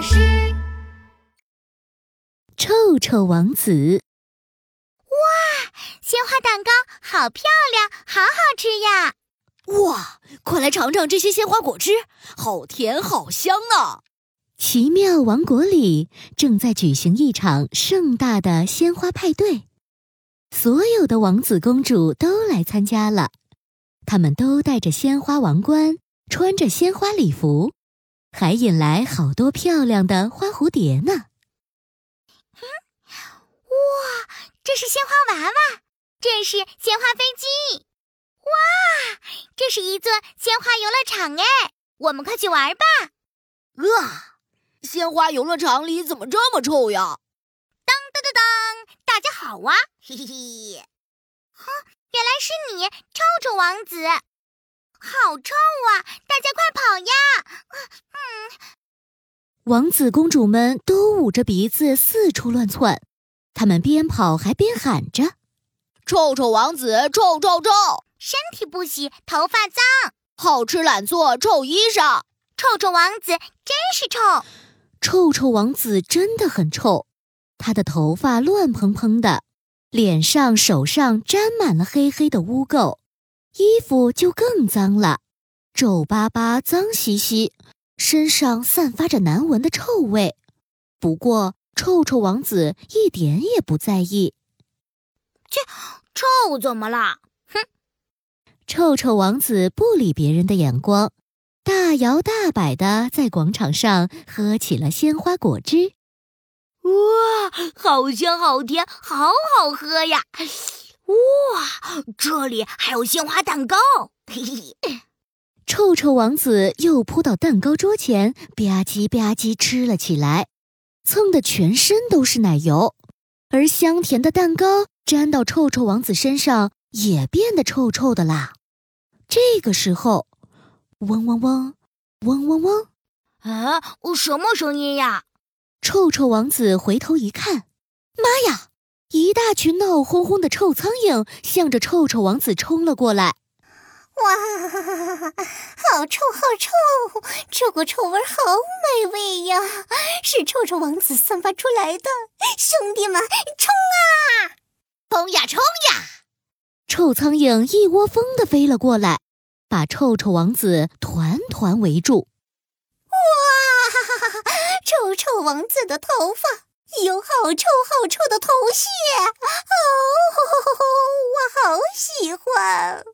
巴士。臭臭王子，哇，鲜花蛋糕好漂亮，好好吃呀！哇，快来尝尝这些鲜花果汁，好甜好香啊！奇妙王国里正在举行一场盛大的鲜花派对，所有的王子公主都来参加了，他们都戴着鲜花王冠，穿着鲜花礼服，还引来好多漂亮的花蝴蝶呢。嗯哇，这是鲜花娃娃，这是鲜花飞机，哇，这是一座鲜花游乐场哎，我们快去玩吧！啊，鲜花游乐场里怎么这么臭呀？当当当当，大家好啊！嘿嘿嘿，哈，原来是你，臭臭王子，好臭啊！大家快跑呀！嗯，王子公主们都捂着鼻子四处乱窜。他们边跑还边喊着：“臭臭王子，臭臭臭！身体不洗，头发脏，好吃懒做，臭衣裳。臭臭王子真是臭！臭臭王子真的很臭，他的头发乱蓬蓬的，脸上、手上沾满了黑黑的污垢，衣服就更脏了，皱巴巴、脏兮兮，身上散发着难闻的臭味。不过，臭臭王子一点也不在意。切，臭怎么了？哼！臭臭王子不理别人的眼光，大摇大摆的在广场上喝起了鲜花果汁。哇，好香，好甜，好好喝呀！哇，这里还有鲜花蛋糕。嘿嘿，臭臭王子又扑到蛋糕桌前，吧唧吧唧吃了起来。蹭的全身都是奶油，而香甜的蛋糕粘到臭臭王子身上，也变得臭臭的啦。这个时候，嗡嗡嗡，嗡嗡嗡，啊，什么声音呀？臭臭王子回头一看，妈呀！一大群闹哄哄的臭苍蝇向着臭臭王子冲了过来。哇，好臭，好臭！这股臭味好美味呀，是臭臭王子散发出来的。兄弟们，冲啊！冲呀，冲呀！臭苍蝇一窝蜂的飞了过来，把臭臭王子团团围住。哇，臭臭王子的头发有好臭好臭的头屑，哦，我好喜欢。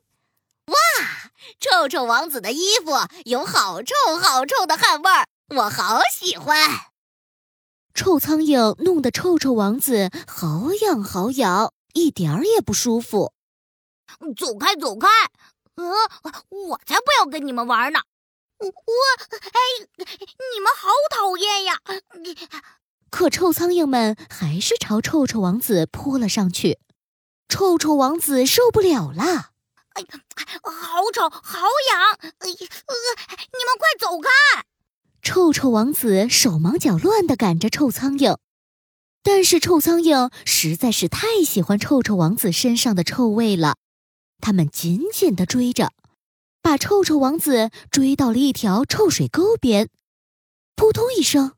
哇，臭臭王子的衣服有好臭好臭的汗味儿，我好喜欢。臭苍蝇弄得臭臭王子好痒好痒，一点儿也不舒服。走开走开！呃，我才不要跟你们玩呢！我，哎，你们好讨厌呀！可臭苍蝇们还是朝臭臭王子扑了上去，臭臭王子受不了了。哎呀，好吵，好痒！哎呀，呃，你们快走开！臭臭王子手忙脚乱地赶着臭苍蝇，但是臭苍蝇实在是太喜欢臭臭王子身上的臭味了，他们紧紧地追着，把臭臭王子追到了一条臭水沟边。扑通一声，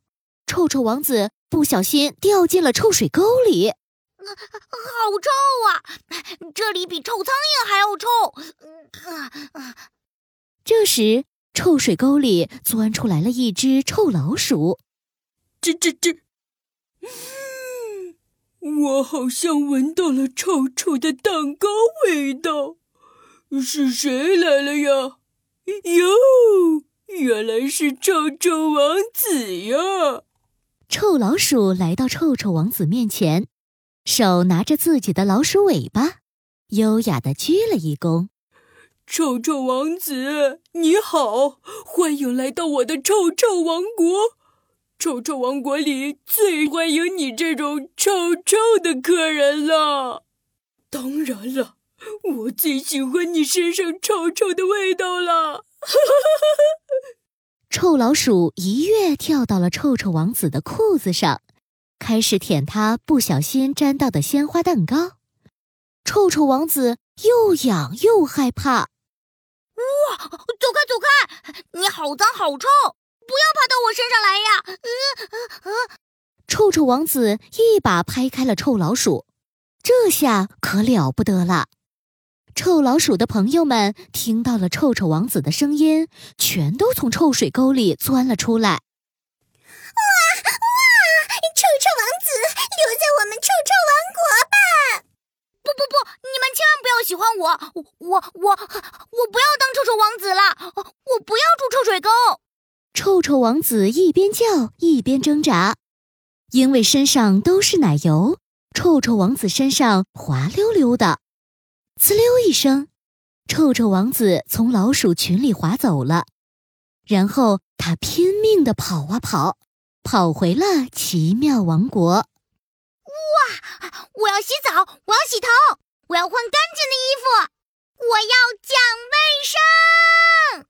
臭臭王子不小心掉进了臭水沟里。好臭啊！这里比臭苍蝇还要臭。这时，臭水沟里钻出来了一只臭老鼠。吱吱吱！我好像闻到了臭臭的蛋糕味道。是谁来了呀？哟，原来是臭臭王子呀！臭老鼠来到臭臭王子面前。手拿着自己的老鼠尾巴，优雅的鞠了一躬。臭臭王子，你好，欢迎来到我的臭臭王国。臭臭王国里最欢迎你这种臭臭的客人了。当然了，我最喜欢你身上臭臭的味道了。臭老鼠一跃跳到了臭臭王子的裤子上。开始舔他不小心沾到的鲜花蛋糕，臭臭王子又痒又害怕。哇，走开走开！你好脏好臭，不要爬到我身上来呀！呃嗯呃！臭臭王子一把拍开了臭老鼠，这下可了不得了。臭老鼠的朋友们听到了臭臭王子的声音，全都从臭水沟里钻了出来。哇哇！臭臭王子，留在我们臭臭王国吧！不不不，你们千万不要喜欢我，我我我不要当臭臭王子了，我不要住臭水沟。臭臭王子一边叫一边挣扎，因为身上都是奶油，臭臭王子身上滑溜溜的。呲溜一声，臭臭王子从老鼠群里滑走了。然后他拼命地跑啊跑，跑回了奇妙王国。哇！我要洗澡，我要洗头，我要换干净的衣服，我要讲卫生。